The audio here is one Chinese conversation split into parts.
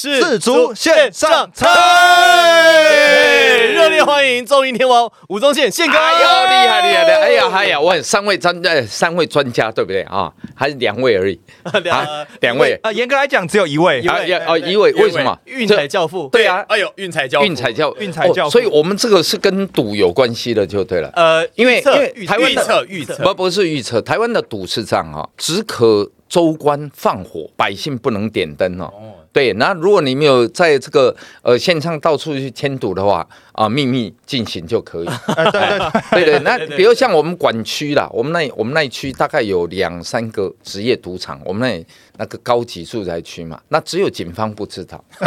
世足线上菜，热烈欢迎中英天王吴宗宪宪哥，哎呦，厉害厉害的！哎呀，哎呀，我很三位专呃三位专家，对不对？啊？还是两位而已。两啊，两位。啊，严格来讲只有一位。一，位啊哦，一位为什么？运彩教父，对啊，哎呦，运彩教父。运彩教运彩教所以我们这个是跟赌有关系的，就对了。呃，因为因为预预台湾的测预测。不不是预测，台湾的赌是这样哈、只可州官放火，百姓不能点灯哦。对，那如果你没有在这个呃线上到处去添堵的话啊，秘密进行就可以。呃，对对对，对对，那比如像我们管区啦，我们那我们那一区大概有两三个职业赌场，我们那那个高级住宅区嘛，那只有警方不知道。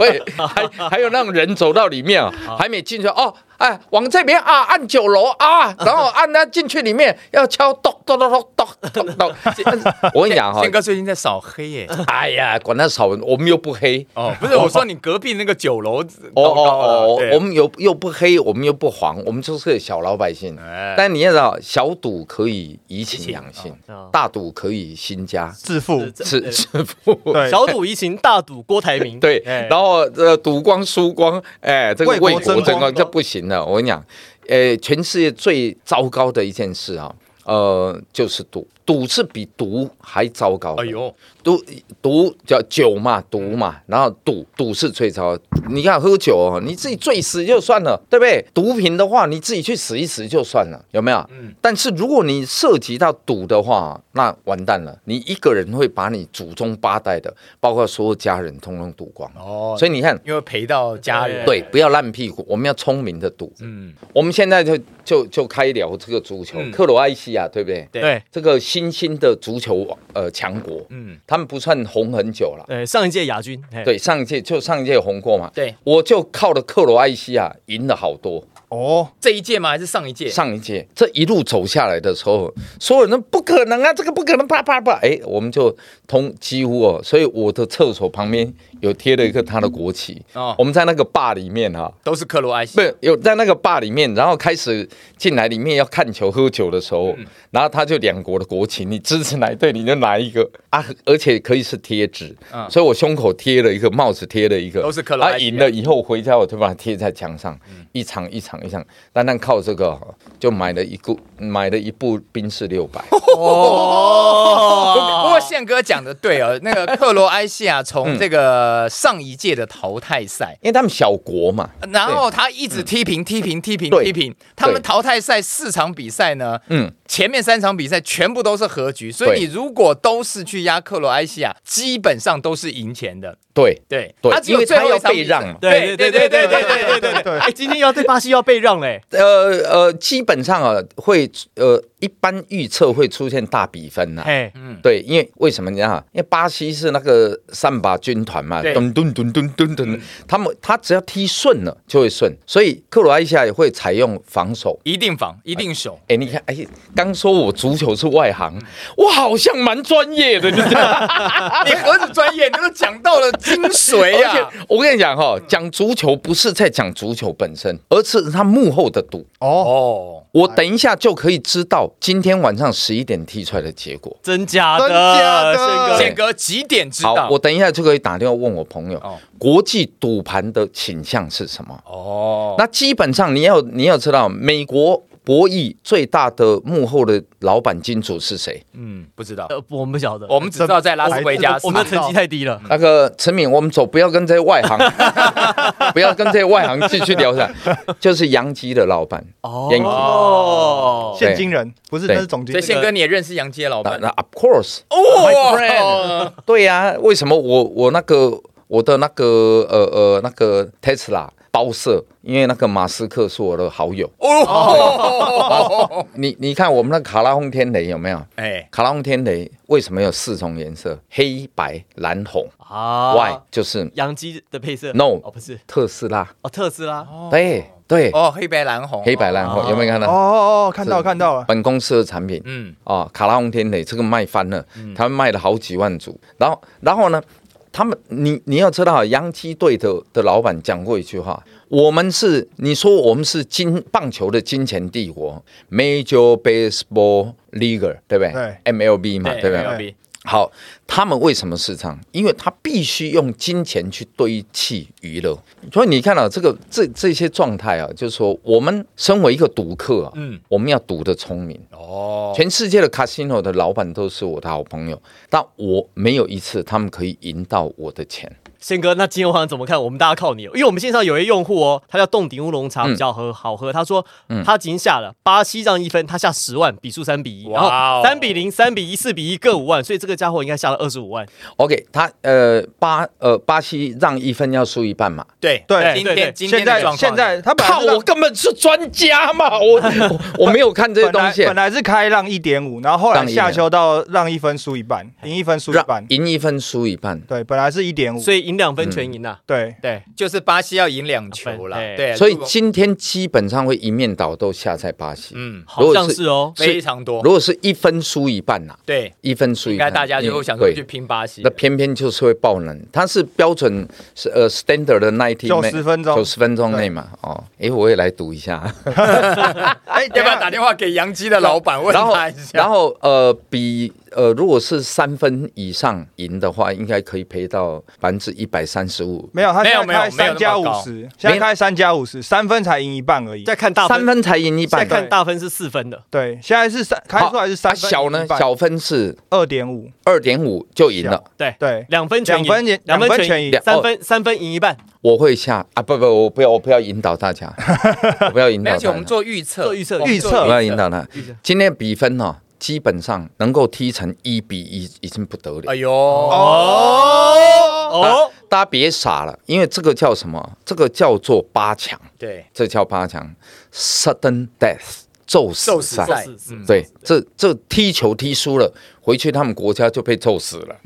对，还还有那种人走到里面啊，还没进去哦，哎，往这边啊，按九楼啊，然后按他进去里面要敲咚咚咚咚咚咚咚。我跟你讲哈宪，哥最近在扫黑耶。哎呀，管他扫，我们又不黑。哦，不是，我说你隔壁那个酒楼哦哦哦我们又又不黑，我们又不黄，我们就是小老百姓。哎。但你要知道，小赌可以怡情养性哦，大赌可以兴家，致富，致致富。小赌怡情，大赌郭台铭，对，哎。然后呃，赌光输光，哎，这个为国争光。争光，这不行了。我跟你讲，呃，全世界最糟糕的一件事啊，呃，就是赌，赌是比毒还糟糕。哎呦，毒毒叫酒嘛，毒嘛，然后赌赌是最糟。你看喝酒哦，你自己醉死就算了，对不对？毒品的话，你自己去死一死就算了，有没有？嗯但是如果你涉及到赌的话，那完蛋了，你一个人会把你祖宗八代的，包括所有家人，通通赌光。哦，所以你看，因为陪到家人，对，不要烂屁股，我们要聪明的赌。嗯，我们现在就就就开聊这个足球，嗯克罗埃西亚对不对？对对，这个新兴的足球呃强国，嗯，他们不算红很久了。对，上一届亚军，对，上一届就上一届红过嘛，对，我就靠了克罗埃西亚赢了好多。哦，这一届吗？还是上一届？上一届。这一路走下来的时候，所有人都不可能啊，这个不可能，啪啪啪，哎，我们就通几乎哦，所以我的厕所旁边有贴了一个他的国旗。哦。我们在那个坝里面哈、都是克罗埃西。不。是有在那个坝里面，然后开始进来里面要看球喝酒的时候，嗯。然后他就两国的国旗，你支持哪一队你就哪一个。啊，而且可以是贴纸，嗯。所以我胸口贴了一个，帽子贴了一个，都是克罗埃啊，西亚赢了以后回家我就把它贴在墙上，一场一场一想，单单靠这个就买了一部买了一部宾士六百，哦，不过宪哥讲的对哦，那个克罗埃西亚从这个上一届的淘汰赛，因为他们小国嘛，然后他一直踢平、踢平、踢平、对。踢平。他们淘汰赛四场比赛呢，嗯，前面三场比赛全部都是和局，所以你如果都是去压克罗埃西亚，基本上都是赢钱的。对。对，对。他只有最后被让对对对对对对对对对，哎，今天要对巴西要被让嘞，呃呃，基本上啊会呃一般预测会出现大比分呐、嘿，对，因为为什么你知道？因为巴西是那个三把军团嘛，对咚咚咚咚咚咚，他们他只要踢顺了就会顺，所以克罗埃西亚也会采用防守。一定防，一定守。哎，你看，哎，刚说我足球是外行，我好像蛮专业的，你知道吗？你何止专业，你都讲到了精髓 呀！我跟你讲哈，讲足球不是在讲足球本身，而是他幕后的赌。哦，哦，我等一下就可以知道今天晚上十一点踢出来的结果。真假的，真假的宪哥宪哥几点知好道，？我等一下就可以打电话问我朋友，哦国际赌盘的倾向是什么？哦，那基本上你要你要知道，美国博弈最大的幕后的老板金主是谁？嗯，不知道，呃，我们不晓得，我们只知道在拉斯维加斯。我。们的成绩太低了。那个陈敏，我们走，不要跟这些外行，不要跟这些外行继续聊下，就是杨基的老板。Yankee 哦，现金人不是，对那是总经理。所以宪哥你也认识杨基的老板。那那 Of course，哦，对呀、为什么我我那个我的那个呃呃那个 Tesla 包色，因为那个马斯克是我的好友。哦，你你看我们那个卡拉轰天雷有没有？哎，卡拉轰天雷为什么有四种颜色？黑白蓝红。啊。Why 就是洋基的配色。No 哦，不是，特斯拉。哦，特斯拉，对对，哦，黑白蓝红，黑白蓝红有没有看到？哦哦哦，看到看到了，本公司的产品。嗯，哦，卡拉轰天雷这个卖翻了，他们卖了好几万组。然后然后呢，他们你你要知道，洋基队的的老板讲过一句话：我们是你说我们是金棒球的金钱帝国，Major Baseball League，对不对？对，MLB 嘛，对不对？MLB 好，他们为什么是这样？因为他必须用金钱去堆砌娱乐，所以你看到、这个这这些状态啊，就是说我们身为一个赌客啊，嗯我们要赌的聪明。哦，全世界的 casino 的老板都是我的好朋友，但我没有一次他们可以赢到我的钱。宪哥，那今天晚上怎么看？我们大家靠你哦，因为我们线上有一位用户哦，他叫洞顶乌龙茶，嗯比较喝好喝。他说他已经下了巴西让一分，他下十万，比数三比一，然后三比零、三比一、四比一各五万，所以这个家伙应该下了二十五万。OK，他呃巴呃巴西让一分要输一半嘛？对对今天今现在天的状况现在他靠，我根本是专家嘛，我 我我没有看这些东西。本来本来是开让一点五，然后后来下修到让一分输一半，赢一分输一让半。赢一分输一半，对，本来是一点五，所以赢两分全赢呐、对，对，就是巴西要赢两球了，对对，所以今天基本上会一面倒都下在巴西。嗯好像是哦。非常多，如果是一分输一半呐、对，一分输一半，应该大家就会想说去拼巴西那，偏偏就是会爆冷，它是标准是呃 standard 的 ninety 九十分钟九十分钟内嘛。哦，哎，我也来赌一下。哎，要不要打电话给杨基的老板问一下？然后呃，比呃，如果是三分以上赢的话，应该可以赔到百分之一百三十五。没有，他没有没有没有三加五十，现在开三加五十，三分才赢一半而已。再看大分，三分才赢一半再，看大分是四分的，对，现在是三开出来是三啊，小呢？小分是二点五，二点五就赢了。对，对，两分全赢，两分赢两分全赢，两分全赢三分三分赢一半，我会下啊，不不，我不要，我不要引导大家，我不要引导大家而且，我们做预测，做预测我们预测我做要引导他。今天比分呢、基本上能够踢成一比一，已经不得了。哎呦，哦，哦，大家别傻了，因为这个叫什么？这个叫做八强，对，这叫八强，sudden death，宙死赛。宙死赛。嗯。对，这这踢球踢输了，回去他们国家就被揍死了。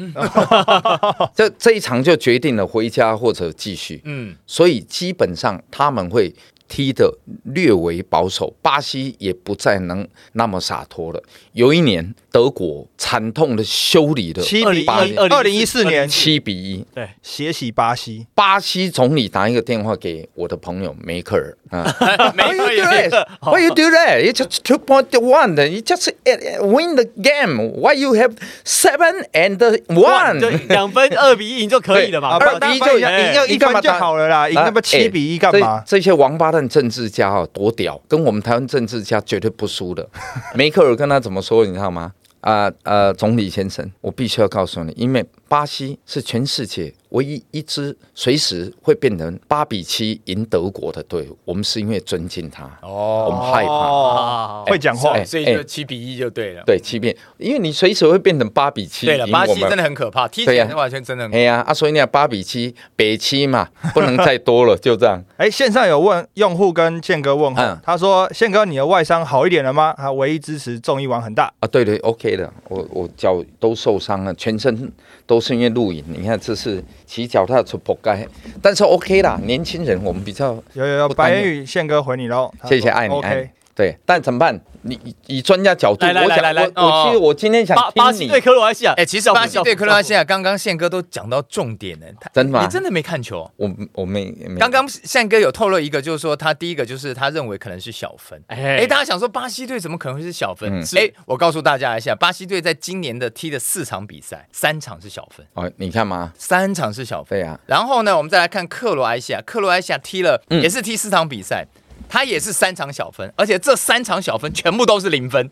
这这一场就决定了回家或者继续。嗯，所以基本上他们会踢得略为保守，巴西也不再能那么洒脱了。有一年，德国惨痛的修理的七比一，二零一四年七比一。对，血洗巴西，巴西总理打一个电话给我的朋友梅克尔啊 没，Why you do that? Why you do that? It's just two point one. You just uh, win the game. Why you have seven and one？，两分二比一赢就可以了嘛。啊，二比一就赢哎要一分就好了啦，赢那么七比一干嘛？这这些王八蛋政治家啊，多屌，跟我们台湾政治家绝对不输的。梅克尔跟他怎么说，你知道吗？啊啊，总理先生，我必须要告诉你，因为巴西是全世界唯一一支随时会变成八比七赢德国的队伍。我们是因为尊敬他，我们哦，害怕。啊，会讲话哎，所以就七比一就对了。对，欺骗，因为你随时会变成八比七。对了，巴西真的。很可怕，踢起来完全真的很哎呀，啊，所以你看八比七，北七嘛，不能再多了，就这样。哎，线上有问用户跟宪哥问候嗯，他说：“宪哥，你的外伤好一点了吗？”他唯一支持中医王很大，啊，对对，OK 的，我我脚都受伤了，全身都是因为露营。你看，这是骑脚踏车扑街，但是 OK 啦，年轻人我们比较有有有，白宇宪哥回你喽，谢谢爱你爱你。对，但怎么办？你以以专家角度，来来我想来来来我我其实我今天想巴巴西对克罗埃西亚，哎、其实巴西对克罗埃西亚，刚刚宪哥都讲到重点了。他真的吗你真的没看球？我我没没刚刚宪哥有透露一个，就是说他第一个就是他认为可能是小分。哎、哎大家想说巴西队怎么可能会是小分？嗯哎、我告诉大家一下，巴西队在今年的踢的四场比赛，三场是小分，哦，你看嘛，三场是小分。对呀、然后呢，我们再来看克罗埃西亚，克罗埃西亚踢了、嗯也是踢四场比赛，他也是三场小分，而且这三场小分全部都是零分，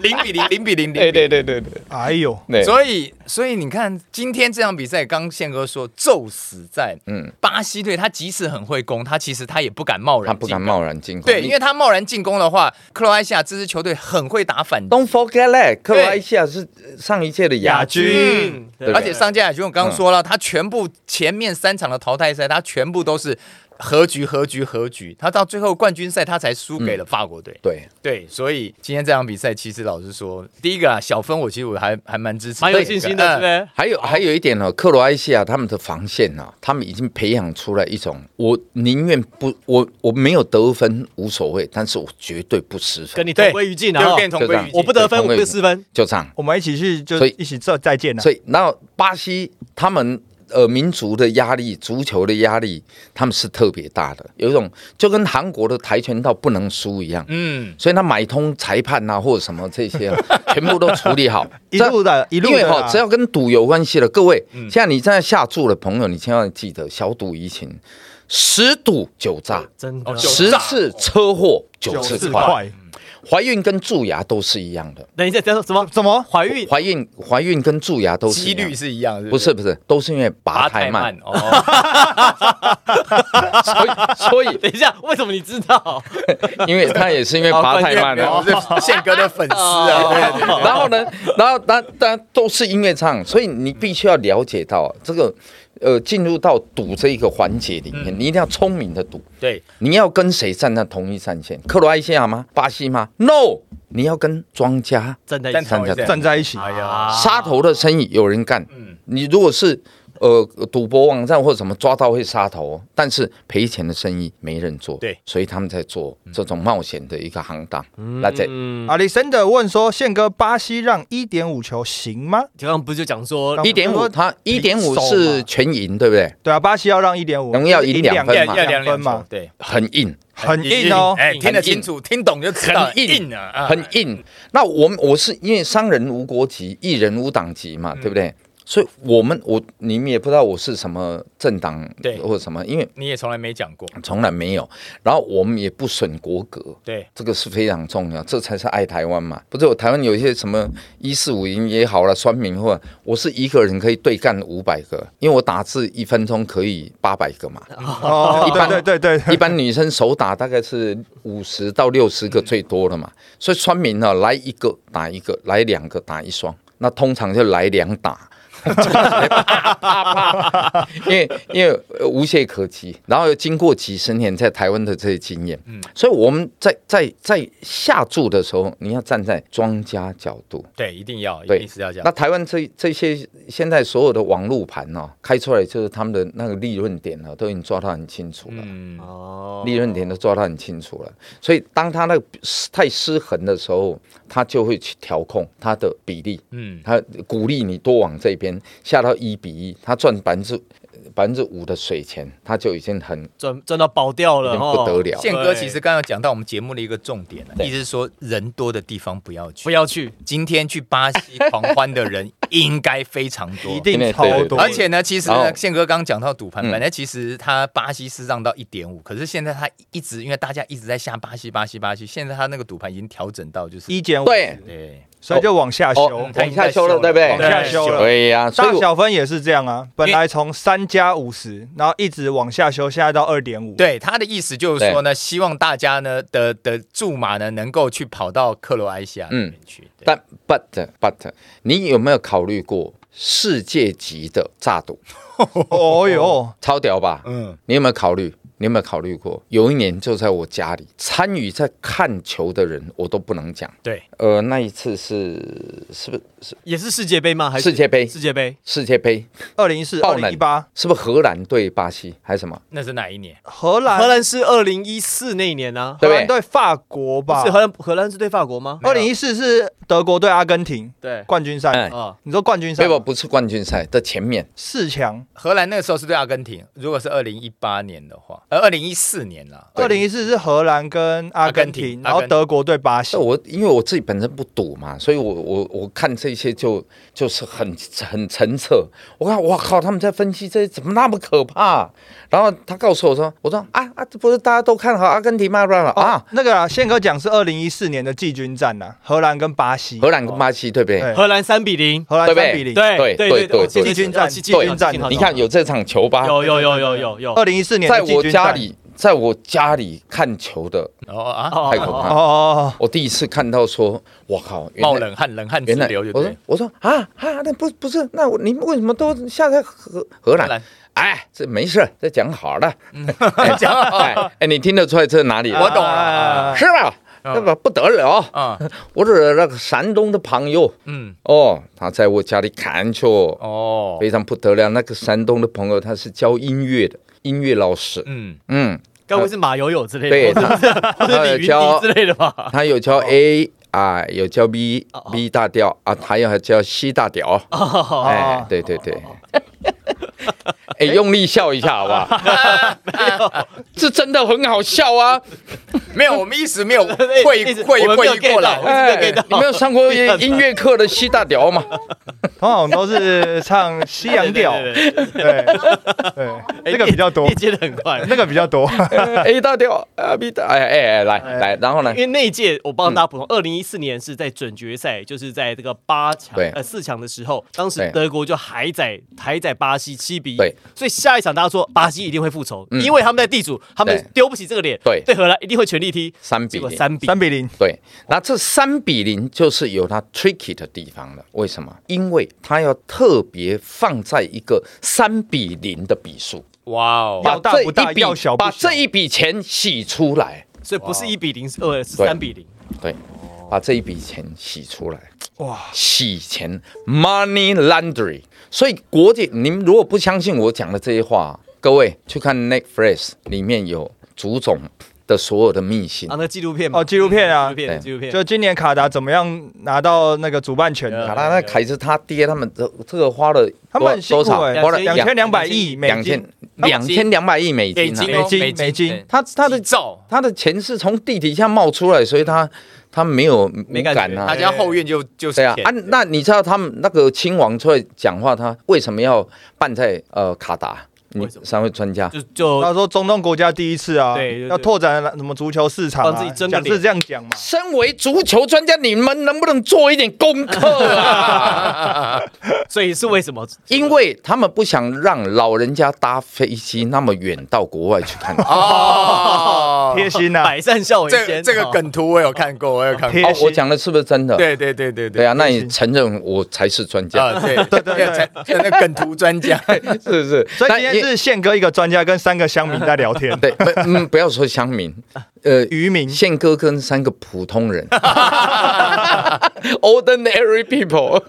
零比零，零比零，零比零。对对对。对哎呦，所以，所以你看，今天这场比赛，刚宪哥说宙死在嗯，巴西队，他即使很会攻，他其实他也不敢贸然，他不敢。贸然进攻，对，因为他贸然进攻的话，克罗埃西亚这支球队很会打反击，Don't forget that，克罗埃西亚是上一届的亚军，而且上届亚军我刚刚说了，他全部前面三场的淘汰赛，他全部都是和局、和局、和局，他到最后冠军赛他才输给了法国队。对，对，所以今天这场比赛，其实老实说，第一个啊，小分我其实我还还蛮支持，蛮有信心的，对？还有还有一点呢，克罗埃西亚他们的防线啊，他们已经培养出来一种，我宁愿不，我我没有得分无所谓，但是我绝对不失分，跟你同归于尽啊！就哦变同归于尽。我不得分，我不失分，就这样。我们一起去就一起再再见了。所以，然后巴西他们呃民族的压力、足球的压力，他们是特别大的，有一种就跟韩国的跆拳道不能输一样。嗯，所以他买通裁判啊，或者什么这些啊，全部都处理好。一路的一路因为哈、只要跟赌有关系的，各位，现在你在下注的朋友，你千万记得小赌怡情，十赌九诈，真的十次车祸九九次快。怀孕跟蛀牙都是一样的，等一下，等一下，什么怎么？怀孕？怀孕怀孕跟蛀牙都是一几样率是一样，是不是不是，都是因为拔太慢，哦，所以所 以等一下，为什么你知道？因为他也是因为拔太慢了。我是宪哥的粉丝啊，然后呢，然后当当都是因为这样，所以你必须要了解到这个，呃，进入到赌这一个环节里面，你一定要聪明的赌。对，你要跟谁站在同一战线？克罗埃西亚吗？巴西吗？No，你要跟庄家站站在一起，同一线站在一起，哎呀，啊杀头的生意有人干。嗯你如果是呃赌博网站或者什么抓到会杀头，但是赔钱的生意没人做。对所以他们在做这种冒险的一个行当。那这嗯，阿里森德问说：“宪哥，巴西让一点五球行吗刚刚不是就讲说一点五，他一点五是全赢，对不对？？”对啊，巴西要让一点五，能要赢两分嘛两分对，很硬，很硬哦。哎，听得清楚，听懂就知道很硬硬啊，啊很硬。那我们我是因为商人无国籍，艺人无党籍嗯嘛，对不对？所以我们我你们也不知道我是什么政党，对或者什么，因为你也从来没讲过，从来没有。然后我们也不损国格，对，这个是非常重要，这才是爱台湾嘛。不是我台湾有一些什么一四五零也好了，酸民或者我是一个人可以对干五百个，因为我打字一分钟可以八百个嘛。哦，一般对对对对，一般女生手打大概是五十到六十个最多了嘛，所以酸民呢来一个打一个，来两个打一双，那通常就来两打。啪啪啪因为因为呃无懈可击，然后又经过几十年在台湾的这些经验，嗯。所以我们在在在下注的时候，你要站在庄家角度，对，一定要，一对定是要这样。那。台湾这这些现在所有的网络盘哦，开出来就是他们的那个利润点呢，都已经抓到很清楚了。嗯，哦。利润点都抓到很清楚了，所以当他那个太失衡的时候，他就会去调控它的比例，嗯，他鼓励你多往这边下到一比一，他赚百分之百分之五的水钱，他就已经很赚赚到爆掉了，不得了。宪哥其实刚刚有讲到我们节目的一个重点了，意思是说人多的地方不要去。不。要去，今天去巴西狂欢的人 应该非常多，一定超多，而且呢，其实宪哥刚刚讲到赌盘，嗯。本来其实他巴西是让到一点五，可是现在他一直因为大家一直在下巴西巴西巴西，现在他那个赌盘已经调整到就是一点五，对。对所以就往下修往下修了，对不对？往下修了对呀，所以大小分也是这样啊，本来从三加五十，然后一直往下修，现在到二点五。，对他的意思就是说呢，希望大家呢的的驻马呢能够去跑到克罗埃西亚那边去。对但 but but 你有没有考虑过世界级的炸赌？哦哟，超屌吧？嗯，你有没有考虑？你有没有考虑过？有一年就在我家里，参与在看球的人我都不能讲。对，呃，那一次是是不是是也是世界杯吗？还是世界杯？世界杯？世界杯二零一四、二零一八，是不是荷兰对巴西还是什么？那是哪一年？荷兰荷兰是二零一四那一年啊，对对？荷兰对法国吧是？荷兰，荷兰是对法国吗？二零一四是德国对阿根廷对，冠军赛哎，啊，你说冠军赛对不？不是冠军赛的前面，四强，荷兰那个时候是对阿根廷，如果是二零一八年的话，呃，二零一四年啦。二零一四是荷兰跟阿根廷，根廷然后德国对巴西。我因为我自己本身不赌嘛，所以我我我看这些就就是很很澄澈。我看我靠，他们在分析这些怎么那么可怕？然后他告诉我说，我说啊啊，这不是大家都看好阿根廷吗？不然了啊啊，，那个啊，宪哥讲是二零一四年的季军战呐，荷兰跟巴西，荷兰跟巴西对不对？荷兰三比零，荷兰对不对三比零，对对对对对对，季军战季季军战你看有这场球吧？有有有有有有，二零一四年在季军战。家里，在。我家里看球的，哦啊，哦太可怕哦哦哦，我第一次看到说，我靠，原来冒冷汗，冷汗直原来流，就我说对。我说啊啊，那不不是，那我你们为什么都下在荷荷兰？荷兰哎，这没事，这讲好了。讲好哎哎，你听得出来这是哪里？了？我懂了。啊是吧？那个不得了，啊，我的那个山东的朋友嗯，哦，他在我家里看球，哦，非常不得了。那个山东的朋友他是教音乐的音乐老师，嗯，嗯，该不会是马友友之类的，或者 或者李云迪之类的吧？他有教 A 啊，有教 B 哦 B 大调啊，还有还教 C 大调。哦哎，对对对，哎，用力笑一下好不好？这真的很好笑啊！没有，我们一直没有 会会会过来。一直没有 get 到你没有上过音音乐课的西大调吗？通常都是唱西洋调，对对对对对对，这个比较多，接的很快。那个比较多。A 大调啊 B 大，哎哎哎，来来，然后呢因？为那一届我帮大家补充，二零一四年是在准决赛，就是在这个八强呃四强的时候，当时德国就还在还在巴西七比一，对，所以下一场大家说巴西一定会复仇，嗯。因为他们在地主，他们对。丢不起这个脸，对。对荷兰一定会全力踢，三比零。三比三比零，对，那这三比零就是有它 tricky 的地方了。为什么？因为它要特别放在一个三比零的比数，哇哦，要大不大这一笔要小不小。把这一笔钱洗出来，所以不是一比零，是二是三比零。对，把这一笔钱洗出来，哇，洗钱。Money laundry。所以国际，你们如果不相信我讲的这些话，各位去看 Netflix 里面有祖总的所有的秘辛啊，。那纪录片嘛哦，纪录片啊纪录，片对纪录片，就今年卡达怎么样拿到那个主办权的？卡拉那凯子他爹他们这这个花了他们很辛多少？苦哎，花了两千两百亿美金，两千两百亿美金啊！美金哦美金美金他他的他的钱是从地底下冒出来，所以他他没有没感觉无感啊他。家后院就就是啊啊，那你知道他们那个亲王出来讲话，他为什么要办在呃卡达？你三位专家就就他说中东国家第一次啊对要拓展什么足球市场帮自己啊，争个脸讲是这样讲嘛？身为足球专家，你们能不能做一点功课啊？所以是为什么？因为他们不想让老人家搭飞机那么远到国外去看。哦，贴心呐，百善孝为先，这个哦。梗图我有看过，我有看过。我讲的是不是真的？对对对对对对啊，那你承认我才是专家，啊，对 对对对才那梗图专家，是不是？所以今天是宪哥一个专家跟三个乡民在聊天，对，嗯，不要说乡民，呃，渔民。宪哥跟三个普通人，ordinary people。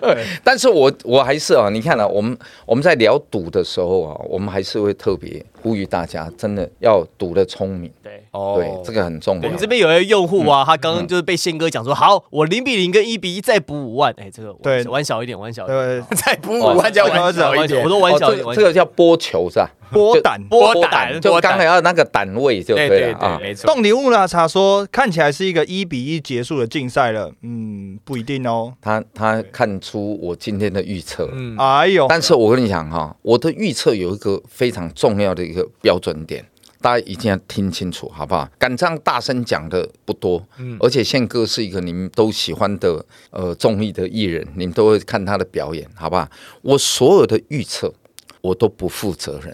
但是我我还是啊，你看啊，我们我们在聊赌的时候啊，我们还是会特别呼吁大家，真的要赌的聪明，对。哦。对，这个很重要。我们。这边有一个用户嗯啊，他刚刚就是被宪哥讲说，好，我零比零跟一比一再补五万，哎，这个对。玩小一点，玩小一点，对，再补五万加玩小一点。我，都玩哦小一点，这个这个叫波球是吧？波胆。波波胆就刚才要那个胆位就对对对了啊对，。没错。冻礼物呢？查说看起来是一个一比一结束的竞赛了，嗯，不一定哦。他他看出我今天的预测，嗯，哎呦，但是我跟你讲哈，我的预测有一个非常重要的一个标准点，大家一定要听清楚，好不好？敢这样大声讲的不多，嗯而且宪哥是一个你们都喜欢的呃综艺的艺人，你们都会看他的表演，好不好？我所有的预测。我都不负责任，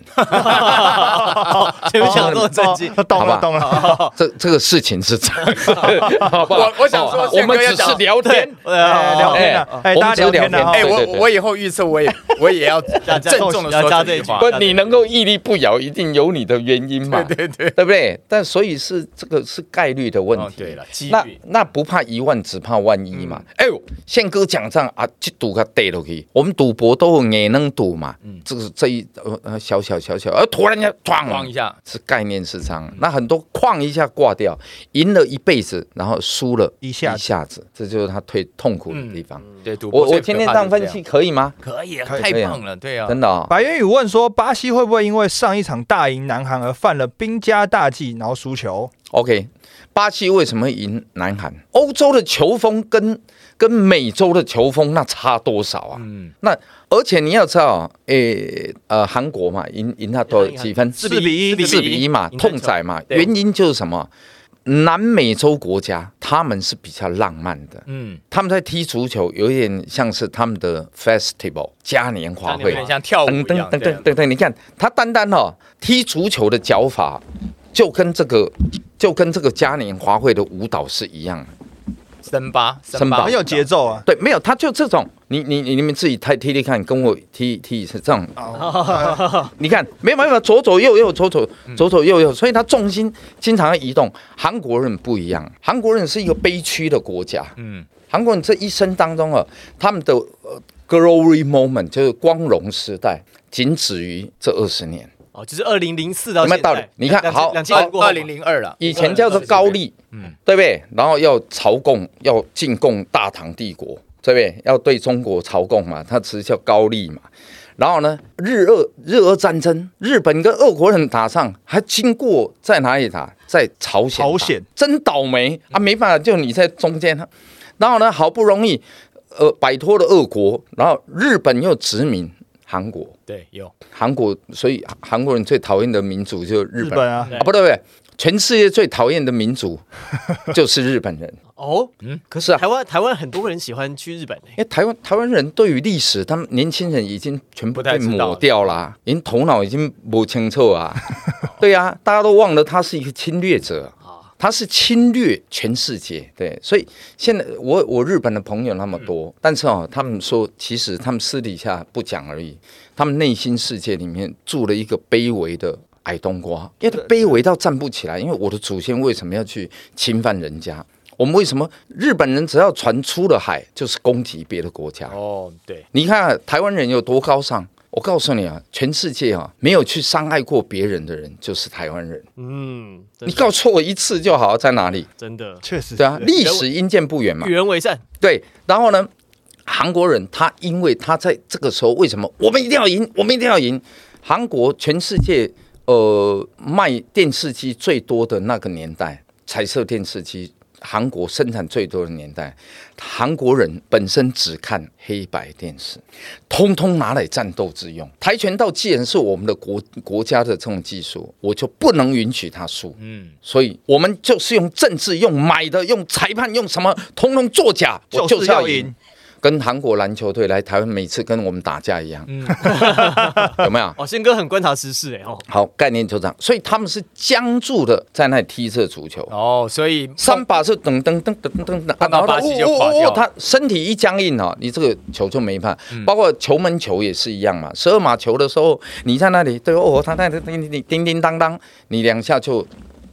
前面讲这么震惊，懂好吧了懂了。这这个事情是这样，好吧？我我想说我们只是聊天，聊天，大家聊天，哎，我我以后预测我也我也要郑重的说这句话不，你能够屹立不摇，一定有你的原因嘛，对对对，对不对？但所以是这个是概率的问题。对了，那那不怕一万，只怕万一嘛。哎呦，宪哥讲这样啊，去赌个跌落去。我们赌博都也能赌嘛。嗯这个这一呃呃小小小小，呃突然间咣咣一，下，是概念是这样。那很多哐一下挂掉，赢了一辈子，然后输了一下一下子，这就是他最痛苦的地方。对，赌博我我天这样分析可以吗？可以啊，太棒了，对啊，真的哦。白渊宇问说，巴西会不会因为上一场大赢南韩而犯了兵家大忌，然后输球？OK，巴西为什么赢南韩？欧洲的球风跟跟美洲的球风那差多少啊？嗯，那而且你要知道，诶呃，韩国嘛，赢赢他多几分？四比一四比一嘛，痛宰嘛。原因就是什么？南美洲国家他们是比较浪漫的，嗯，他们在踢足球有一点像是他们的 festival 嘉年华会像跳舞噔噔一样，对啊噔噔噔噔，你看他单单哦踢足球的脚法，就跟这个就跟这个嘉年华会的舞蹈是一样的。森巴，森巴很有节奏啊。对，没有，他就这种，你你你你们自己踢踢踢看，跟我踢踢是这种，哦你看没有没有没有左左右右左左左左右右，所以他重心经常要移动。韩国人不一样，韩国人是一个悲屈的国家，嗯，韩国人这一生当中啊，他们的呃 glory moment 就是光荣时代，仅止于这二十年。哦，就是二零零四到现有没有道理，你看好两千二零零二了，以前叫做高丽，嗯对不对？然后要朝贡，要进贡大唐帝国，对不对？要对中国朝贡嘛，它其实叫高丽嘛。然后呢，日俄日俄战争，日本跟俄国人打仗，还经过在哪里打？在朝鲜。朝鲜真倒霉啊！没办法，就你在中间。然后呢，好不容易呃摆脱了俄国，然后日本又殖民韩国，对，有。韩国，所以韩国人最讨厌的民族就是日本。日本啊，啊，不对不对，全世界最讨厌的民族 就是日本人。哦，嗯，可是啊。是台湾台湾很多人喜欢去日本欸。因为台湾台湾人对于历史，他们年轻人已经全部被抹掉啦，已经头脑已经不清楚啊。对啊、大家都忘了他是一个侵略者啊，他是侵略全世界。对，所以现在我我日本的朋友那么多，但是哦，他们说其实他们私底下不讲而已，他们内心世界里面住了一个卑微的。矮冬瓜，因为他卑微到站不起来。因为我的祖先为什么要去侵犯人家？我们为什么日本人只要船出了海，就是攻击别的国家？哦，对，你看、啊、台湾人有多高尚？我告诉你啊，全世界啊，没有去伤害过别人的人就是台湾人。嗯，你告诉我一次就好，在哪里？真的确实对啊，是历史因见不远嘛与。人为善，对，然后呢，韩国人他因为他在这个时候为什么我们一定要赢，我们一定要赢？韩国全世界呃卖电视机最多的那个年代，彩色电视机。韩国生产最多的年代，韩国人本身只看黑白电视，通通拿来战斗之用。跆拳道既然是我们的国国家的这种技术，我就不能允许他输。嗯，所以我们就是用政治、用买的、用裁判、用什么，通通作假，我就就是要赢。跟韩国篮球队来台湾，每次跟我们打架一样，有没有？哦，宪哥很观察时事哎哦，好，概念就这样。所以他们是僵住的在那里踢这足球。哦，所以三把是噔噔噔噔噔噔噔，碰到巴西就垮掉他身体一僵硬哦，你这个球就没办法。嗯包括球门球也是一样嘛，十二码球的时候，你在那里对哦，他在那叮叮叮叮叮当当，你两下就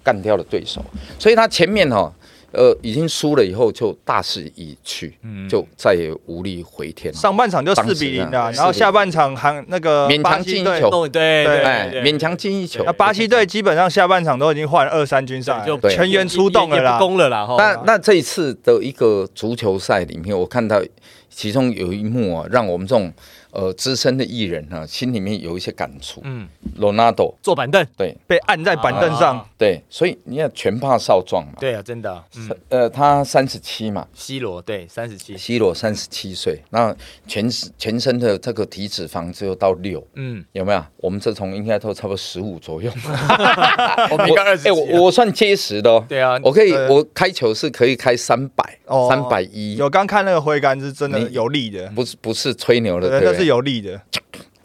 干掉了对手。所以他前面哦，呃，已经输了以后就大势已去，嗯就再也无力回天。上半场就四比零的，然后下半场还那个勉强巴西队进一球，弄对对对哎，勉强进一球那。巴西队基本上下半场都已经换二三军上来就全员出动了啦。攻了啦。那那这一次的一个足球赛里面，我看到其中有一幕啊，让我们这种呃资深的艺人呢、心里面有一些感触。嗯，罗纳多，坐板凳，对。被按在板凳上。啊，对，所以你看全怕少壮嘛。对啊，真的啊，嗯，呃，他三十七嘛，C 罗对三十七，，C 罗三十七岁，那全全身的这个体脂肪只有到六，嗯，有没有？我们这从应该都差不多十五左右。我们应该二十哎，我我算结实的哦。对啊，我可以，我开球是可以开三百、哦。三百一，有刚看那个挥杆是真的你有力的，不是不是吹牛的，对，是有力的。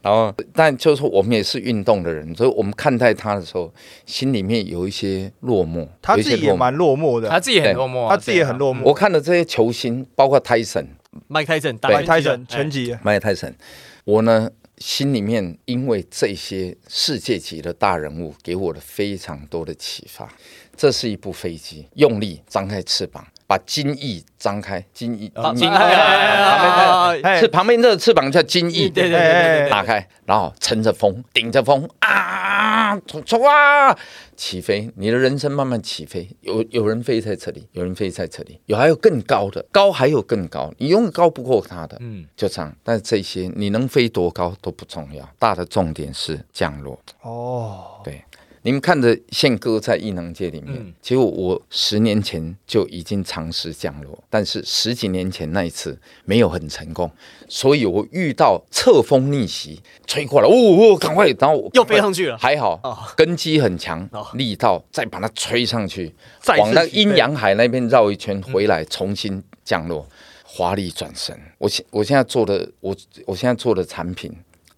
然后，但就是说，我们也是运动的人，所以我们看待他的时候，心里面有一些落寞。他自己也蛮落寞的，他自己很落寞啊，他自己也很落寞。我看了这些球星，包括泰森、麦泰森麦泰森拳全集，麦泰森，我呢心里面因为这些世界级的大人物给我了非常多的启发。这是一部飞机，用力张开翅膀，把襟翼张开，襟翼，啊襟翼哎哎哎哎哎哎是旁边这个翅膀叫襟翼，对对打开，然后乘着风，顶着风啊，冲冲啊，起飞！你的人生慢慢起飞。有有人飞在这里，有人飞在这里，有还有更高的，高还有更高，你永远高不过他的。嗯，就这样。但是这些你能飞多高都不重要，大的重点是降落。哦，对，你们看着宪哥在异能界里面，嗯其实我十年前就已经尝试降落，但是十几年前那一次没有很成功，所以我遇到侧风逆袭吹过来，哦哦，赶快，然后又飞上去了还好哦根基很强哦，力道再把它吹上去，再往那阴阳海那边绕一圈回来，重新降落，华丽转身。我现我现在做的，我我现在做的产品。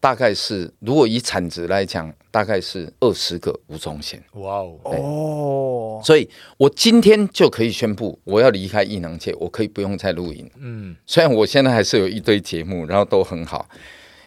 大概是，如果以产值来讲，大概是二十个吴宗宪，哇哦，哦，所以我今天就可以宣布我要离开艺能界，我可以不用再录影。嗯，虽然我现在还是有一堆节目，然后都很好，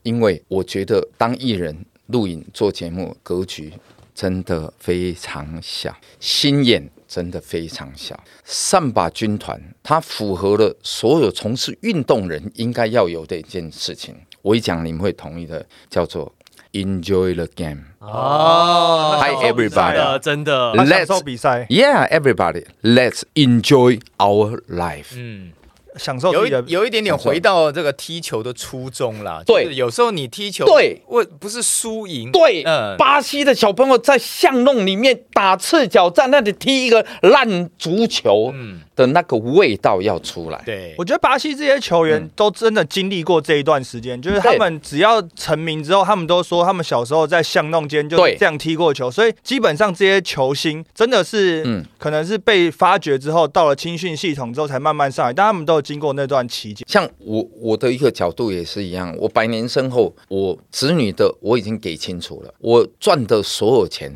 因为我觉得当艺人录影做节目格局真的非常小，心眼真的非常小。上把军团它符合了所有从事运动人应该要有的一件事情，我一讲你们会同意的，叫做 enjoy the game。哦 Hi, everybody 真的享 Let's- 受比赛，Yeah, everybody, let's enjoy our life. 嗯，享受有一。有一点点回到这个踢球的初衷啦。对。就是有时候你踢球，对。我不是输赢，对，嗯。巴西的小朋友在巷弄里面打赤脚，在那里踢一个烂足球。嗯，的那个味道要出来。对。我觉得巴西这些球员都真的经历过这一段时间，就是他们只要成名之后，他们都说他们小时候在巷弄间就这样踢过球，所以基本上这些球星真的是，嗯。可能是被发掘之后，到了青训系统之后才慢慢上来，但他们都有经过那段期间。像我我的一个角度也是一样，我百年身后，我子女的我已经给清楚了，我赚的所有钱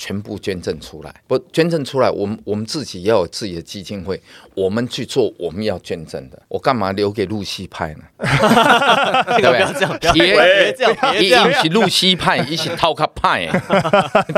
全部捐赠出来，不捐赠出来，我们我们自己要有自己的基金会，我们去做我们要捐赠的，我干嘛留给露西派呢？这个不要这样，不要也别这样，别一这样一。起露西派，一起套卡派，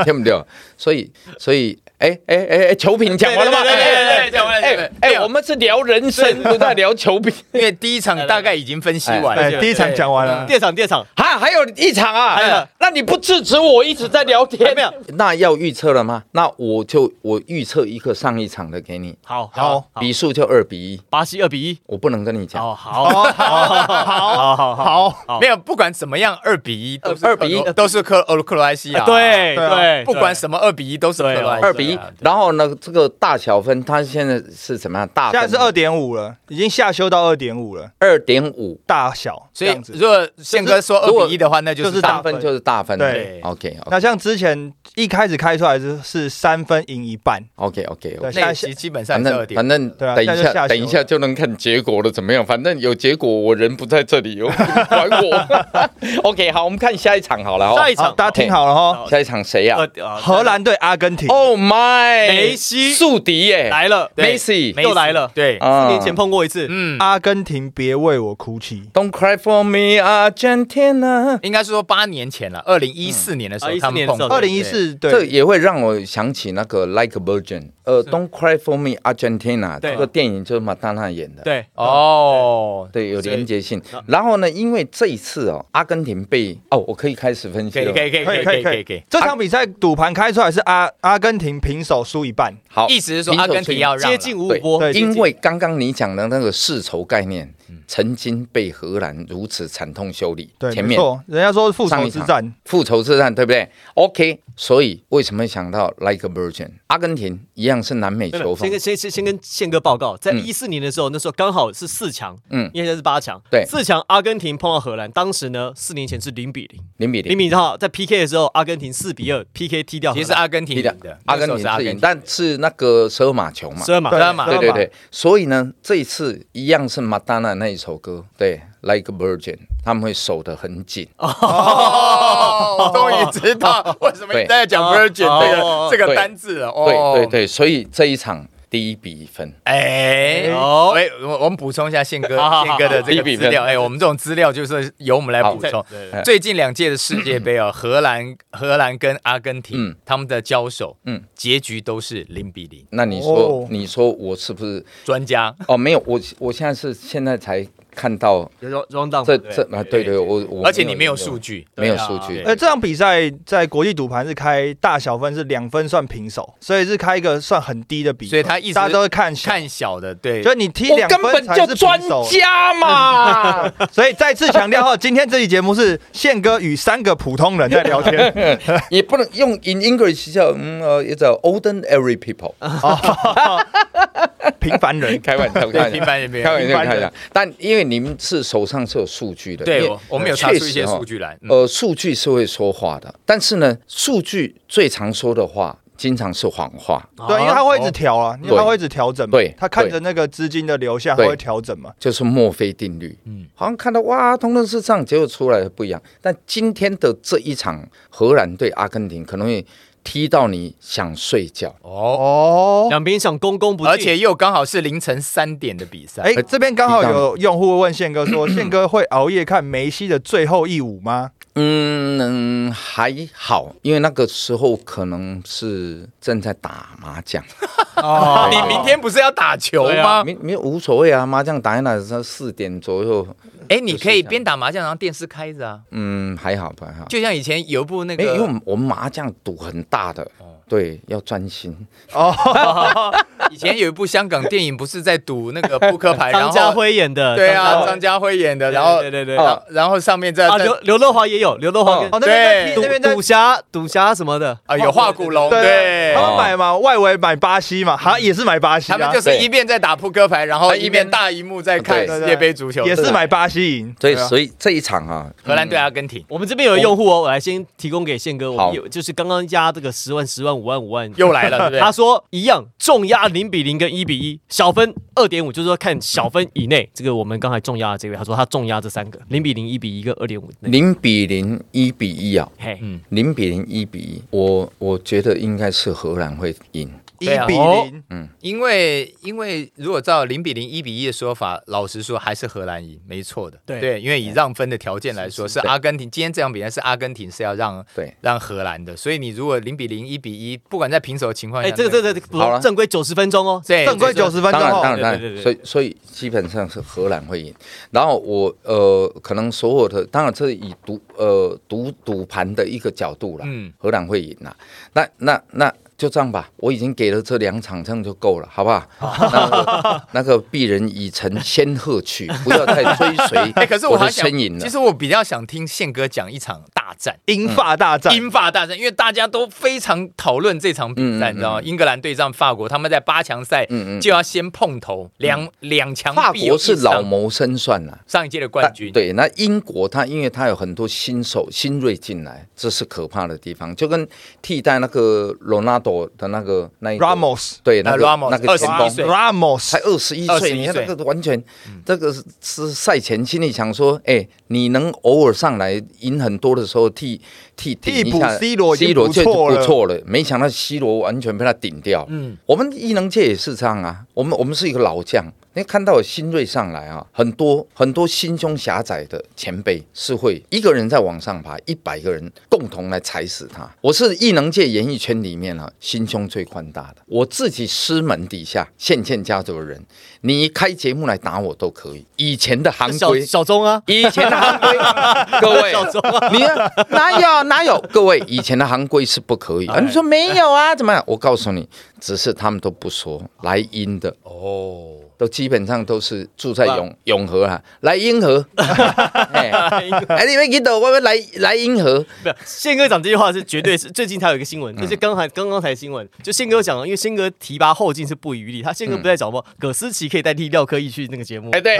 对不对？所以所以，哎哎哎哎，球品讲完了吗？对对对哎讲完了哎哎，我们是聊人生，不在聊球评。因为第一场大概已经分析完了，哎，第一场讲完了，第二场，第二场。啊，还有一场啊！那你不制止我一直在聊天？没有，那要预测了吗？那我就我预测一个上一场的给你，好好。比数就二比一，巴西二比一，我不能跟你讲。哦，好，好，好，好，好，好，没有，不管怎么样，二比一都是二比一都是克俄克罗埃西亚，对对，不管什么二比一都是克罗埃西亚，二比一，然后呢，这个大小分，它现在是怎么样？大现在是二点五了，已经下修到二点五了，二点五，大小所以这样子。如果宪哥说二比一的话，那就就是是大大分。就是大分。对，OK 那像之前一开始开出来是是三分赢一半，OK OK 那基基本上反是二点正反正等一下等一下就能看结果了，怎么样？反正有结果，我人不在这里，我 管我。OK，好，我们看下一场好了下一场大家听好了哈，下一场谁呀荷兰对阿根廷。？Oh my，梅西。宿敌耶，来了，对 Messi 又来了，对，啊。四年前碰过一次，嗯，阿根廷别为我哭泣，Don't cry for me, Argentina。应该是说八年前了，二零一四年的时候啊他们14年的时候。碰，二零一四对。这也会让我想起那个 Like a Virgin，呃，Don't cry for me, Argentina 这个电影就是马丹娜演的。对，哦，对，有连接性。然后呢，因为这一次哦，阿根廷被哦，我可以开始分析了。可以可以可以可以可以可以，这场比赛赌盘开出来是阿阿根廷平手输一半，好，意思是说阿根廷要让接近五五对波，因为刚刚你讲的那个世仇概念，曾经被荷兰如此惨痛修理。对，前面。没错，人家说复仇之战，复仇之战，对不对？OK，所以为什么想到 Like a Virgin？阿根廷一样是南美球风。先跟，先先先跟宪哥报告，在嗯。一四年的时候，那时候刚好是四强，嗯，现在是八强，对。四强阿根廷碰到荷兰，当时呢四年前是零比零，零比零。零比零后，在 PK 的时候，阿根廷四比二 PK 踢掉，其实是阿根廷。踢的阿根廷是赢，但是那个十二码球嘛，十二码，对十二码对对。对，所以呢，这一次一样是马丹娜那一首歌，对，Like a Virgin，他们会守得很紧。哦，终于知道为什么你在讲 virgin 这哦。个这个单字了。哦。对对，对，所以这一场第一比一分，哎，哦喂，我我们补充一下宪哥宪哥的这一比分个资料。哎，我们这种资料就是由我们来补充。最近两届的世界杯啊，荷兰荷兰跟阿根廷嗯他们的交手，嗯结局都是零比零。那你说，哦你说我是不是？专家哦，没有，我我现在是现在才看到这这啊，对对，我我而且你没有数据，没有数据对，呃，这场比赛在国际赌盘是开大小分是两分算平手，所以是开一个算很低的比分，所以他一直大家都会看小，看小的，对，所以你踢两我根本分才就是手。家嘛。所以再次强调哈，今天这期节目是宪哥与三个普通人在聊天，也不能用 in English 叫嗯呃，it's a ordinary people，平凡人。开玩笑，平凡人开玩笑，平凡人开玩笑。但因为你们是手上是有数据的，对我我们有查出一些数据来。嗯呃，数据是会说话的，但是呢，数据最常说的话，经常是谎话。对，因为他会一直调啊，因为他会一直调整嘛。对他看着那个资金的流向，他对会调整嘛。就是墨菲定律，嗯嗯，好像看到哇，通通是这样，结果出来不一样。但今天的这一场荷兰对阿根廷，可能会踢到你想睡觉。哦，哦，两边想公公不进，而且又刚好是凌晨三点的比赛。哎，这边刚好有用户问宪哥说，宪哥会熬夜看梅西的最后一舞吗？嗯嗯，还好，因为那个时候可能是正在打麻将，哦你明天不是要打球对吗？没没有无所谓啊，麻将打一打是四点左右，哎，你可以边打麻将，然后电视开着啊，嗯，还好还好。就像以前有一部那个，因为我们我们麻将赌很大的，对，要专心。哦，以前有一部香港电影，不是在赌那个 扑克牌，张家辉演的，对啊，张家辉。演的，然后对对对对。然后上面在啊，刘刘德华也有，刘德华跟哦，那边在赌那边赌侠赌侠什么的，啊有画骨龙，对，他，们买嘛，外围买巴西嘛，好像也是买巴西啊，他们就是一边在打扑克牌，然后一边大荧幕在看世界杯足球，也是买巴西赢，所以，对啊所以这一场啊，荷兰对阿根廷，我们这边有用户哦，我来先提供给宪哥，我们有就是刚刚加这个十万、十万、五万、五万。又来了，对不对？他说一样重压零比零跟一比一，小分二点五，就是说看小分以内。这个我们刚才重压的这位，他说他重压这三个零比零、一比一跟二点五。零比零，一比一啊，嘿，嗯零比零，一比一，我我觉得应该是荷兰会赢。一比零，嗯，因为因为如果照零比零、一比一的说法，老实说还是荷兰赢，没错的。对对，因为以让分的条件来说，是。阿根廷今天这场比赛是阿根廷是要让对，让荷兰的，所以你如果零比零、一比一，不管在平手的情况下，哎，这个这个这好了正规九十分钟哦，对正规九十分钟当然，当然，所以所以基本上是荷兰会赢。然后我呃，可能所有的当然这是以赌呃赌赌盘的一个角度了，嗯。荷兰会赢啦。那那那就这样吧，我已经给了这两场，这样就够了，好不好？那个 那个鄙人已成仙鹤去，不要再追随 哎，可是我我的还想身影，了其。实我比较想听宪哥讲一场大战。英法大战，英法大战，因为大家都非常讨论这场比赛，你知道吗？英格兰对战法国，他们在八强赛嗯嗯就要先碰头，两两强法国是老谋深算啦、上一届的冠军，对，那英国他因为他有很多新手新锐进来，这是可怕的地方，就跟替代那个罗纳多的那个那一个 Ramos 对那个、Ramos，那个前21锋。Ramos 才二十一21岁，你看岁。这个完全，这个是是赛前心里想说，哎，你能偶尔上来赢很多的时候替替顶一替补下 C 罗 C 罗就不错了。不错了，没想到 C 罗完全被他顶掉。嗯，我们异能界也是这样啊，我们我们是一个老将，你看到有新锐上来啊，很多很多心胸狭窄的前辈是会一个人在往上爬，一百个人共同来踩死他。我是艺能界演艺圈里面啊，心胸最宽大的，我自己师门底下县县家族的人，你开节目来打我都可以。以前的行小规。小钟啊，以前的行规，各位，小钟啊，你哪有哪有？各位，以前的行规是不可以。啊、你说没有啊？怎么样？我告诉你，只是他们都不说来阴的，哦，都基本上都是住在永永和啊，来英和。哎，哎你们记得我们来来英和，没有，宪哥讲这句话是绝对是最近他有一个新闻，就是刚才刚刚才新闻，就宪哥讲了，因为宪哥提拔后进是不遗余力，他宪哥不在找吗？葛思琪可以代替廖科义去那个节目，哎对，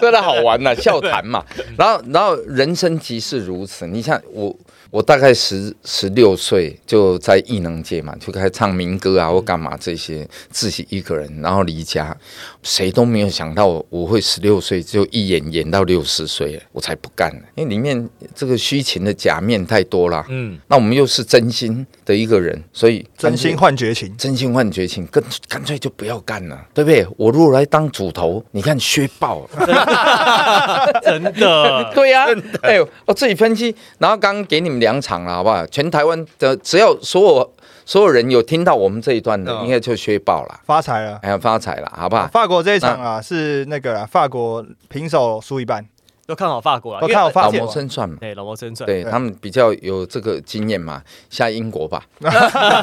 真 的好玩呐、笑谈嘛。然后然后人生即是如此，你像我。我大概十十六岁就在艺能界嘛，就开始唱民歌啊，或干嘛这些，自己一个人，然后离家，谁都没有想到我会十六岁就一演演到六十岁，我才不干呢，因为里面这个虚情的假面太多了。嗯，那我们又是真心的一个人，所以真心换绝情，真心换绝情，干干脆就不要干了，对不对？我如果来当主头，你看削爆了。真的。对呀、哎呦，我自己分析，然后刚刚给你们两场了，好不好？全台湾的只要所有所有人有听到我们这一段的，嗯应该就削爆了，发财了。哎呀发财了，好不好？法国这一场啊，是那个啊法国平手输一半，都看好法国了，都看好法老谋深算嘛，对老谋深算。对他们比较有这个经验嘛，下英国吧。哎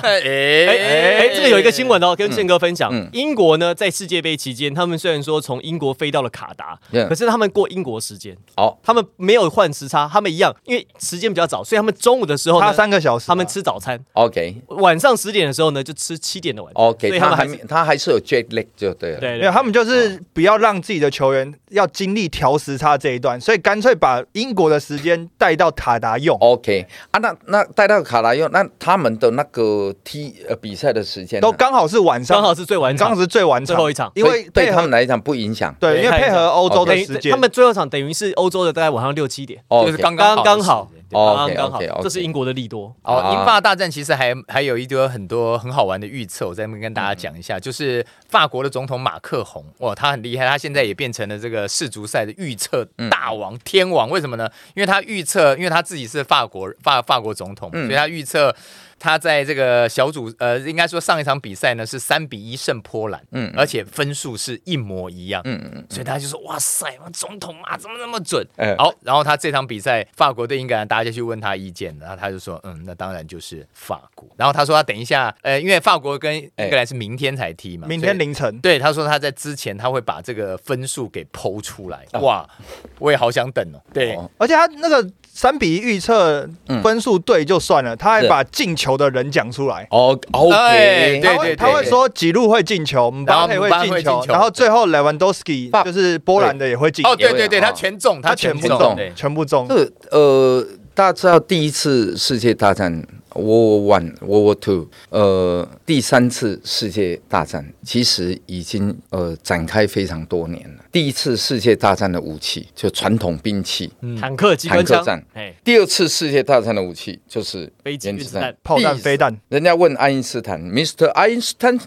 哎哎，这个有一个新闻哦，跟宪哥分享嗯。英国呢，在世界杯期间，他们虽然说从英国飞到了卡达，可是他们过英国时间，哦，他们没有换时差，他们一样，因为时间比较早，所以他们中午的时候差，三个小时啊。他们吃早餐，OK 晚上十点的时候呢，就吃七点的晚餐。OK，以他们还他还没他还是有 jet lag 就对了。对没有，他们就是不要让自己的球员要经历调时差这一段，所以干脆把英国的时间带到卡达用。OK 啊，那那带到卡达用，那他们的那个踢呃比赛的时间呢？都刚好是晚上，刚好是最晚场刚好是最晚场。最后一场。因为对他们来讲不影响。对，因为配合欧洲的时间，他们最后一场等于是欧洲的大概晚上六七点，哦就是刚刚刚刚好，哦刚刚好这是英国的利多。哦，啊英法大战其实还还有一堆很多很好玩的预测，我在那边跟大家讲一下，就是法国的总统马克宏，哇，他很厉害，他现在也变成了这个世足赛的预测大王、天王。为什么呢？因为他预测，因为他自己是法国法法国总统，嗯所以他预测。他在这个小组呃，应该说上一场比赛呢是三比一胜波兰，嗯，而且分数是一模一样，嗯嗯，所以大家就说哇塞，总统啊怎么那么准？嗯好，然后他这场比赛法国对英格兰，大家就去问他意见，然后他就说，嗯，那当然就是法国。然后他说他等一下，呃，因为法国跟英格兰是明天才踢嘛，明天凌晨。对，他说他在之前他会把这个分数给剖出来。哇，我也好想等哦。对，哦而且他那个三比一预测嗯分数对就算了，他还把进球的人讲出来。哦哎，OK，他会对对他会说几路会进球，姆巴佩会进球然后最后 Lewandowski 就是波兰的也会进，哦，对对对，他全中，他全全部中，全部中。这。呃，大家知道第一次世界大战 World War One、World War Two，呃，第三次世界大战其实已经呃展开非常多年了。第一次世界大战的武器就传统兵器，坦克、机关枪。坦克战，哎，第二次世界大战的武器就是飞机、原子弹。炮弹、飞弹，人家问爱因斯坦，Mr. 爱因斯坦，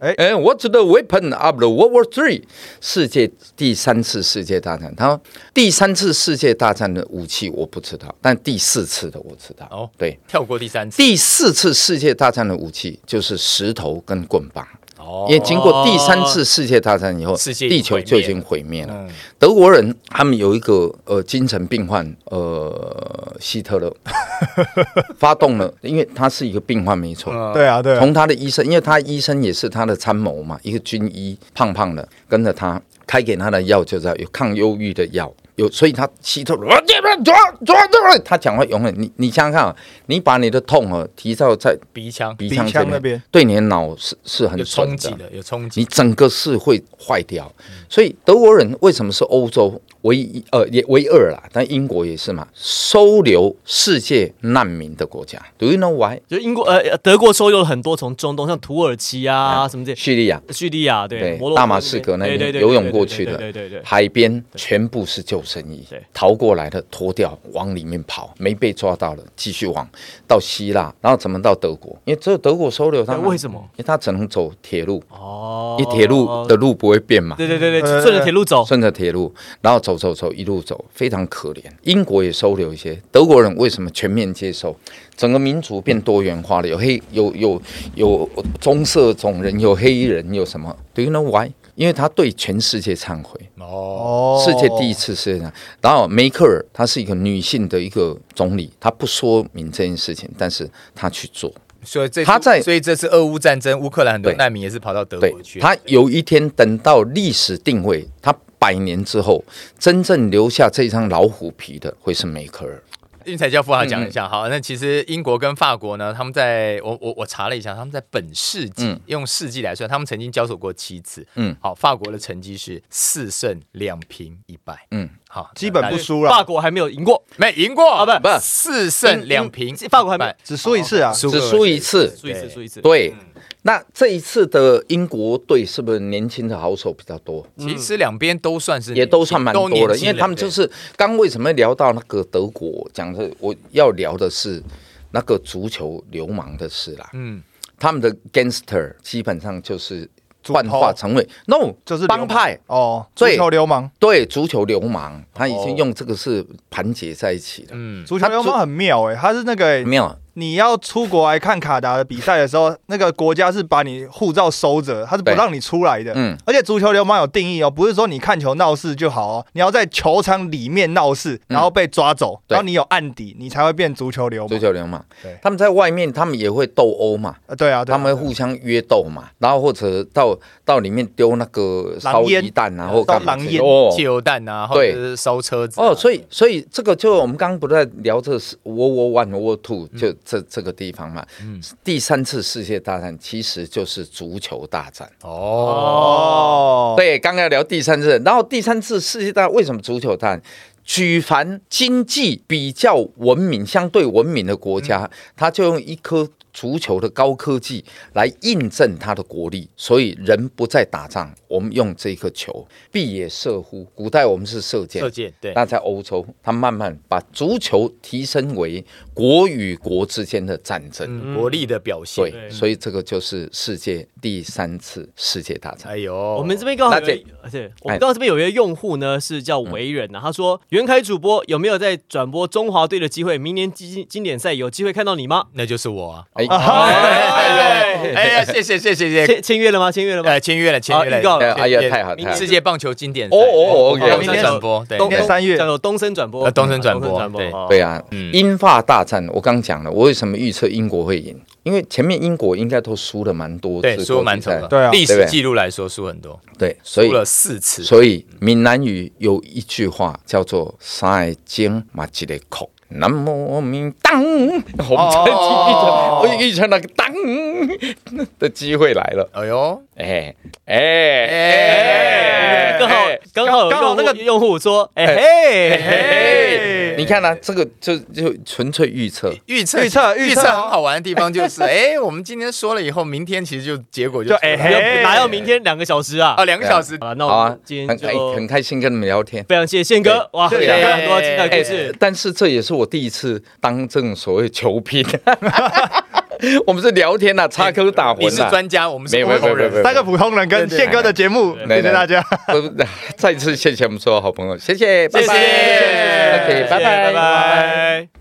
哎。哎，What's the weapon of the World War Three？世界第三次世界大战，他说第三次世界大战的武器我不知道，但第四次的我知道。哦。对，跳过第三次。第四次世界大战的武器就是石头跟棍棒。哦因为经过第三次世界大战以后，世界地球就已经毁灭了。嗯德国人他们有一个呃精神病患，呃希特勒 发动了，因为他是一个病患没错。嗯对啊对啊，从他的医生，因为他医生也是他的参谋嘛，一个军医，胖胖的，跟着他开给他的药就知道有抗忧郁的药，有，所以他希特勒，他讲话永远，你你想想看啊，你把你的痛啊提到在鼻腔鼻腔腔那边边，对你的脑是是很有冲击的，有冲击你。整个是会坏掉。所以德国人为什么是欧洲唯一呃也唯二啦？但英国也是嘛，收留世界难民的国家。Do you know why？就英国呃德国收留了很多从中东，像土耳其啊什么这，叙利亚。叙利亚对对大马士革那边游泳过去的，对对对对，海边全部是救生意，逃过来的脱掉往里面跑，没被抓到了，继续往到希腊，然后怎么到德国？因为只有德国收留他们，为什么？因为他只能走铁路，哦因为铁路的路不会变嘛。对对对对，呃顺着铁路走，顺着铁路，然后走走走，一路走，非常可怜。英国也收留一些德国人，为什么全面接受？整个民族变多元化了，有黑有有有棕色种人，有黑人，有什么？Do you know why？因为他对全世界忏悔，哦，哦世界第一次世界上，然后梅克尔她是一个女性的一个总理，她不说明这件事情，但是她去做。所以这他在所以这次俄乌战争，乌克兰很多难民也是跑到德国去。他有一天等到历史定位，他百年之后，真正留下这张老虎皮的会是梅克尔。运彩教父他讲一嗯下，好，那其实英国跟法国呢，他们在我我我查了一下，他们在本世纪、嗯。用世纪来算，他们曾经交手过七次。嗯。好，法国的成绩是四胜两平一败。嗯，好，基本不输了，法国还没有赢过，没赢过啊不。不四胜两平，法国还没只输一次啊。只输一次。输一次输一次，对，那这一次的英国队是不是年轻的好手比较多？其实两边都算是也都算蛮多的，因为他们就是刚为什么聊到那个德国，讲的我要聊的是那个足球流氓的事啦。嗯，他们的 gangster 基本上就是幻化成为 no，就是帮派。哦，足对球流氓，对足球流氓，他已经用这个是盘结在一起的，嗯，足球流氓很妙哎，他是那个欸没有？你要出国来看卡达的比赛的时候，那个国家是把你护照收着，他是不让你出来的。嗯，而且足球流氓有定义哦，不是说你看球闹事就好哦，你要在球场里面闹事，然后被抓走，对。然后你有案底，你才会变足球流氓。足。球流氓对，他们在外面他们也会斗殴嘛，啊，对啊他们会互相约斗嘛，然后或者到到里面丢那个烧鸡蛋啊，或干嘛烧狼烟汽油弹啊，或者是烧车子啊。哦，所以所以这个就我们刚刚不是在聊这是 World War One、World War Two，就这这个地方嘛。第三次世界大战其实就是足球大战。哦，哦，对，刚刚要聊第三次，然后第三次世界大战为什么足球大战？举凡经济比较文明、相对文明的国家，他就用一颗足球的高科技来印证他的国力，所以人不再打仗，我们用这颗球，必也射乎。古代我们是射箭，射箭对那在欧洲，他慢慢把足球提升为国与国之间的战争。嗯国力的表现。对，所以这个就是世界第三次世界大战。哎呦，我们这边刚好对，我们刚好这边有一位用户呢，是叫维人啊，他说袁凯主播有没有在转播中华队的机会？明年经经典赛有机会看到你吗？那就是我啊！哎，哎呀，谢谢谢谢谢谢，签签约了吗？签约了吗？哎，签约了签约了，预告了哎呀，太好太好。世！界棒球经典哦哦哦，OK，东明天森转播，对，东明天三月。叫做东森转播，呃东森转播。对。哦。对啊嗯，英法大战，我刚讲了，我为什么预测英国会赢？因为前面英国应该都输了蛮多次对，输蛮际赛惨的，对啊。历史记录来说输很多，对，所以输了四次。所以闽南语有一句话叫做“三经嘛一个哭”。南无明当，我们这预测，我预测那个当 的机会来了。哎呦，哎哎哎，刚好刚好刚好那个用户说，哎嘿你看呢、这个就就纯粹预测。预测预测预预测测很好玩的地方就是，哎，我们今天说了以后，明天其实就结果就哎嘿哪要明天两个小时啊啊，？两个小时好了，那好啊我们，今很开天就很开心跟你们聊天。非常谢谢宪哥，哇，对讲了很多精彩故哎事。但是这也是我第一次当这种所谓球评。我们是聊天呐、插科打诨你是、专家，我们是普通人。三个普通人跟宪哥的节目，谢谢大家。再次谢谢我们所有好朋友，谢谢，拜拜。谢谢，OK，拜拜。拜拜。